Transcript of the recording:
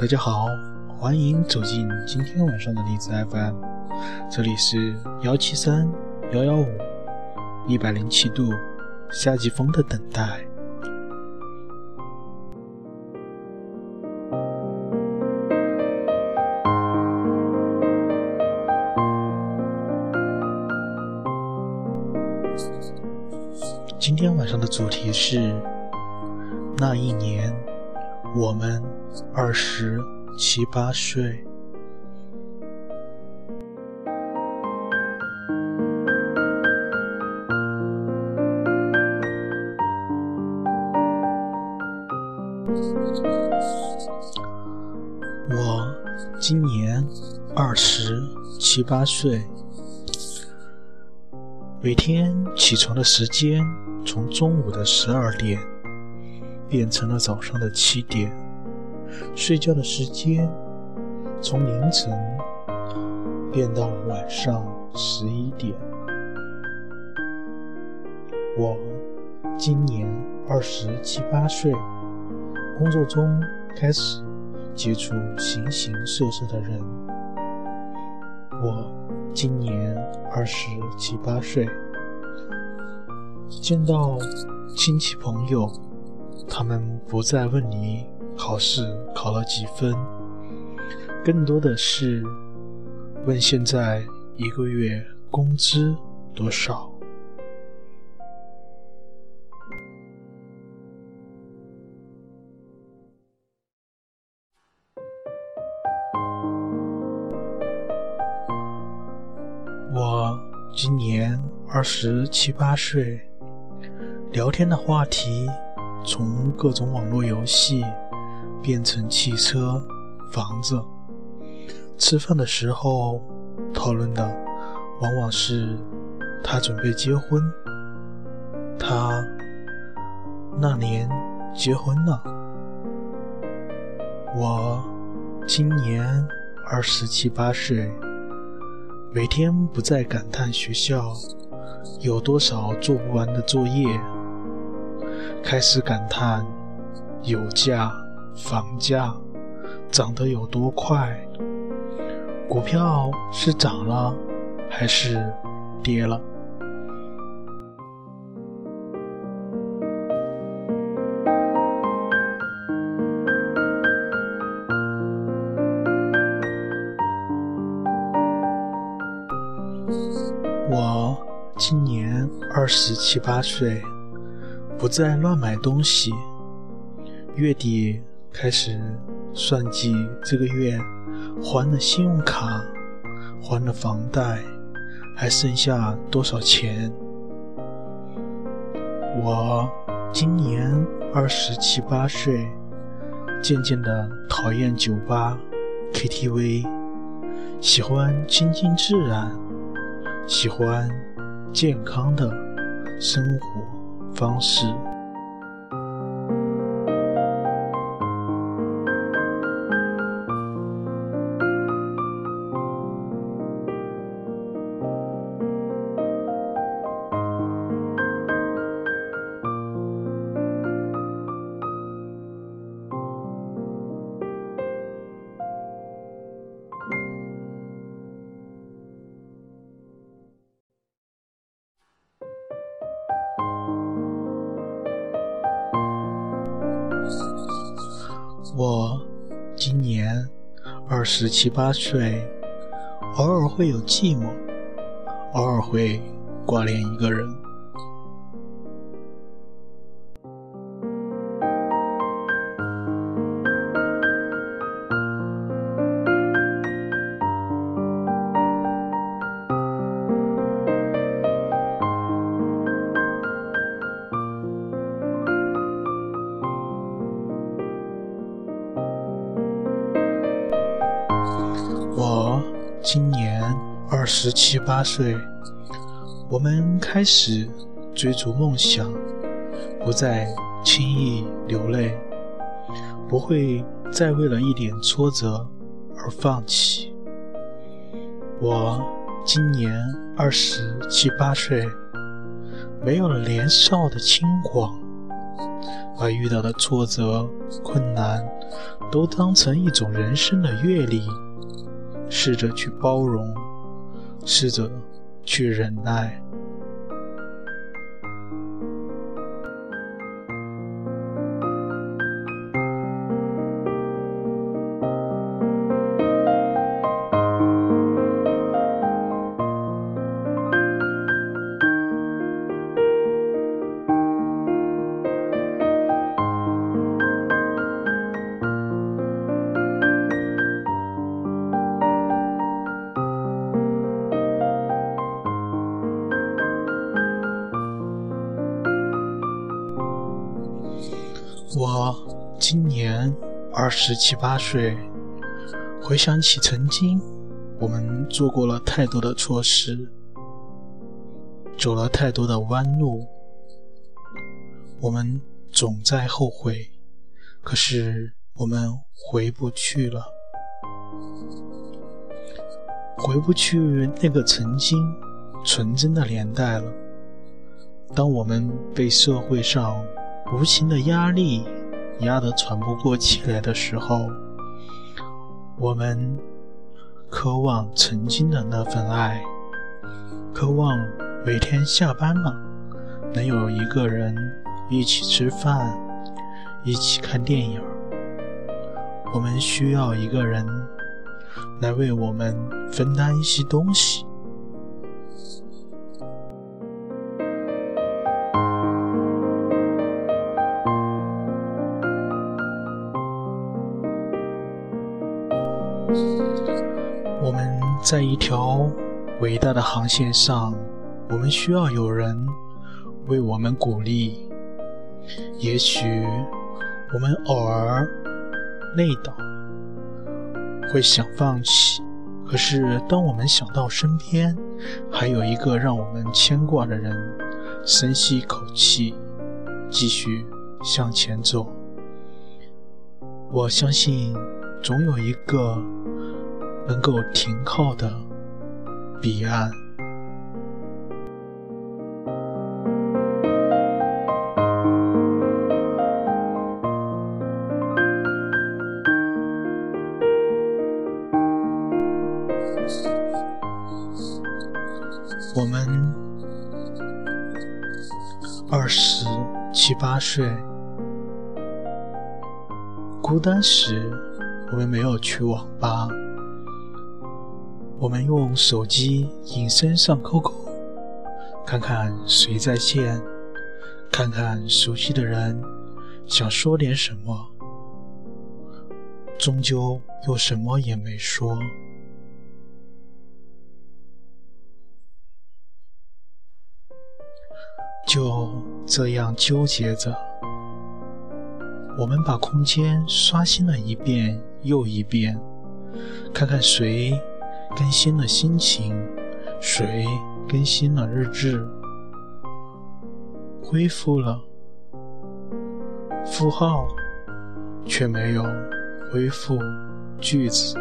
大家好，欢迎走进今天晚上的荔枝 FM，这里是幺七三幺幺五一百零七度夏季风的等待。今天晚上的主题是那一年，我们二十七八岁。我今年二十七八岁。每天起床的时间从中午的十二点变成了早上的七点，睡觉的时间从凌晨变到了晚上十一点。我今年二十七八岁，工作中开始接触形形色色的人。我。今年二十七八岁，见到亲戚朋友，他们不再问你考试考了几分，更多的是问现在一个月工资多少。我今年二十七八岁，聊天的话题从各种网络游戏变成汽车、房子。吃饭的时候讨论的往往是他准备结婚，他那年结婚了。我今年二十七八岁。每天不再感叹学校有多少做不完的作业，开始感叹油价、房价涨得有多快，股票是涨了还是跌了？我今年二十七八岁，不再乱买东西。月底开始算计这个月还了信用卡、还了房贷，还剩下多少钱？我今年二十七八岁，渐渐的讨厌酒吧、KTV，喜欢亲近自然。喜欢健康的生活方式。二十七八岁，偶尔会有寂寞，偶尔会挂念一个人。二十七八岁，我们开始追逐梦想，不再轻易流泪，不会再为了一点挫折而放弃。我今年二十七八岁，没有了年少的轻狂，把遇到的挫折、困难都当成一种人生的阅历，试着去包容，试着去忍耐。我今年二十七八岁，回想起曾经，我们做过了太多的错事，走了太多的弯路，我们总在后悔，可是我们回不去了，回不去那个曾经纯真的年代了。当我们被社会上无形的压力压得喘不过气来的时候，我们渴望曾经的那份爱，渴望每天下班了能有一个人一起吃饭，一起看电影。我们需要一个人来为我们分担一些东西。在一条伟大的航线上，我们需要有人为我们鼓励。也许我们偶尔累倒，会想放弃，可是当我们想到身边还有一个让我们牵挂的人，深吸一口气，继续向前走。我相信，总有一个。能够停靠的彼岸。我们二十七八岁，孤单时，我们没有去网吧。我们用手机隐身上 QQ，看看谁在线，看看熟悉的人，想说点什么，终究又什么也没说。就这样纠结着，我们把空间刷新了一遍又一遍，看看谁。更新了心情，谁更新了日志？恢复了符号，却没有恢复句子。